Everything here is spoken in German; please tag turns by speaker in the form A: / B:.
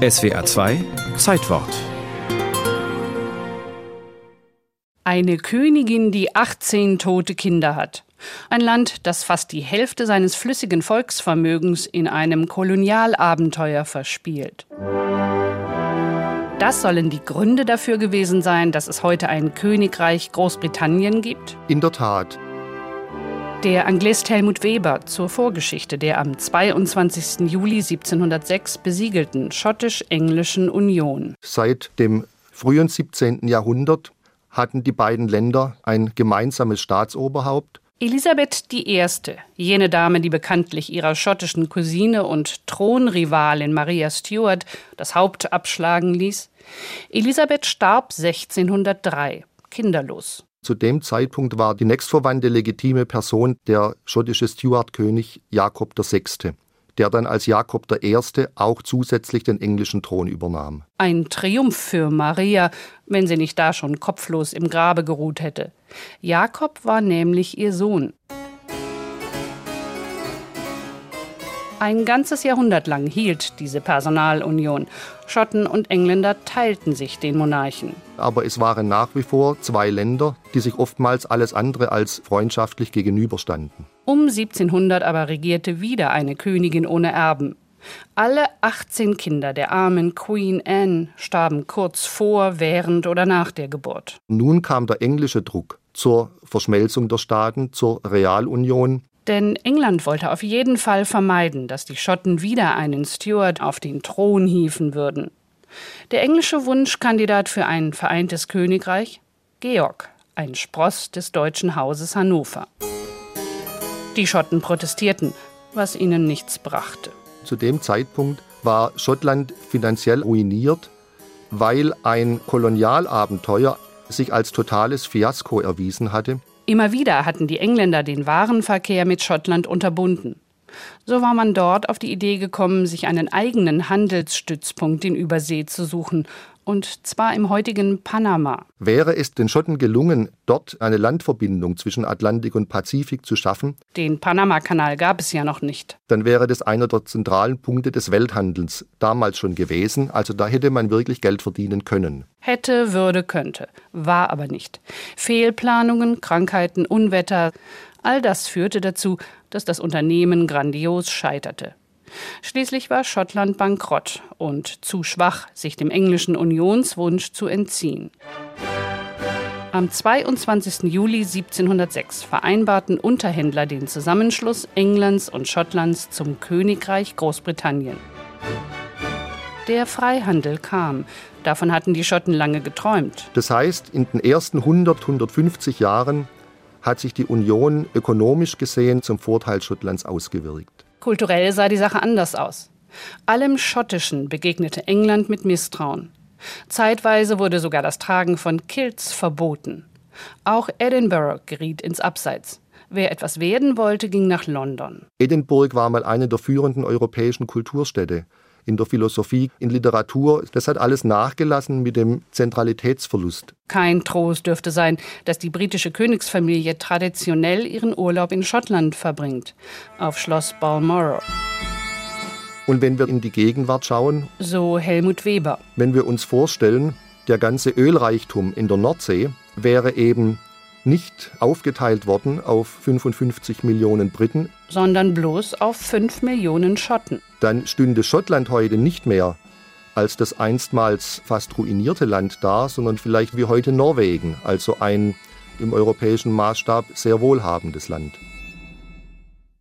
A: SWR 2 Zeitwort
B: Eine Königin, die 18 tote Kinder hat. Ein Land, das fast die Hälfte seines flüssigen Volksvermögens in einem Kolonialabenteuer verspielt. Das sollen die Gründe dafür gewesen sein, dass es heute ein Königreich Großbritannien gibt?
C: In der Tat.
B: Der Anglist Helmut Weber zur Vorgeschichte der am 22. Juli 1706 besiegelten schottisch-englischen Union.
C: Seit dem frühen 17. Jahrhundert hatten die beiden Länder ein gemeinsames Staatsoberhaupt.
B: Elisabeth I., jene Dame, die bekanntlich ihrer schottischen Cousine und Thronrivalin Maria Stuart das Haupt abschlagen ließ. Elisabeth starb 1603, kinderlos.
C: Zu dem Zeitpunkt war die nächstverwandte legitime Person der schottische Stuart-König Jakob VI., der dann als Jakob I. auch zusätzlich den englischen Thron übernahm.
B: Ein Triumph für Maria, wenn sie nicht da schon kopflos im Grabe geruht hätte. Jakob war nämlich ihr Sohn. Ein ganzes Jahrhundert lang hielt diese Personalunion. Schotten und Engländer teilten sich den Monarchen.
C: Aber es waren nach wie vor zwei Länder, die sich oftmals alles andere als freundschaftlich gegenüberstanden.
B: Um 1700 aber regierte wieder eine Königin ohne Erben. Alle 18 Kinder der armen Queen Anne starben kurz vor, während oder nach der Geburt.
C: Nun kam der englische Druck zur Verschmelzung der Staaten, zur Realunion.
B: Denn England wollte auf jeden Fall vermeiden, dass die Schotten wieder einen Stuart auf den Thron hieven würden. Der englische Wunschkandidat für ein vereintes Königreich? Georg, ein Spross des deutschen Hauses Hannover. Die Schotten protestierten, was ihnen nichts brachte.
C: Zu dem Zeitpunkt war Schottland finanziell ruiniert, weil ein Kolonialabenteuer sich als totales Fiasko erwiesen hatte.
B: Immer wieder hatten die Engländer den Warenverkehr mit Schottland unterbunden. So war man dort auf die Idee gekommen, sich einen eigenen Handelsstützpunkt in Übersee zu suchen, und zwar im heutigen Panama.
C: Wäre es den Schotten gelungen, dort eine Landverbindung zwischen Atlantik und Pazifik zu schaffen,
B: den Panamakanal gab es ja noch nicht,
C: dann wäre das einer der zentralen Punkte des Welthandels damals schon gewesen, also da hätte man wirklich Geld verdienen können.
B: Hätte, würde, könnte, war aber nicht. Fehlplanungen, Krankheiten, Unwetter, all das führte dazu, dass das Unternehmen grandios scheiterte. Schließlich war Schottland bankrott und zu schwach, sich dem englischen Unionswunsch zu entziehen. Am 22. Juli 1706 vereinbarten Unterhändler den Zusammenschluss Englands und Schottlands zum Königreich Großbritannien. Der Freihandel kam. Davon hatten die Schotten lange geträumt.
C: Das heißt, in den ersten 100, 150 Jahren hat sich die Union ökonomisch gesehen zum Vorteil Schottlands ausgewirkt.
B: Kulturell sah die Sache anders aus. Allem Schottischen begegnete England mit Misstrauen. Zeitweise wurde sogar das Tragen von Kilts verboten. Auch Edinburgh geriet ins Abseits. Wer etwas werden wollte, ging nach London.
C: Edinburgh war mal eine der führenden europäischen Kulturstädte in der Philosophie, in Literatur. Das hat alles nachgelassen mit dem Zentralitätsverlust.
B: Kein Trost dürfte sein, dass die britische Königsfamilie traditionell ihren Urlaub in Schottland verbringt, auf Schloss Balmoral.
C: Und wenn wir in die Gegenwart schauen,
B: so Helmut Weber,
C: wenn wir uns vorstellen, der ganze Ölreichtum in der Nordsee wäre eben nicht aufgeteilt worden auf 55 Millionen Briten,
B: sondern bloß auf 5 Millionen Schotten.
C: Dann stünde Schottland heute nicht mehr als das einstmals fast ruinierte Land da, sondern vielleicht wie heute Norwegen, also ein im europäischen Maßstab sehr wohlhabendes Land.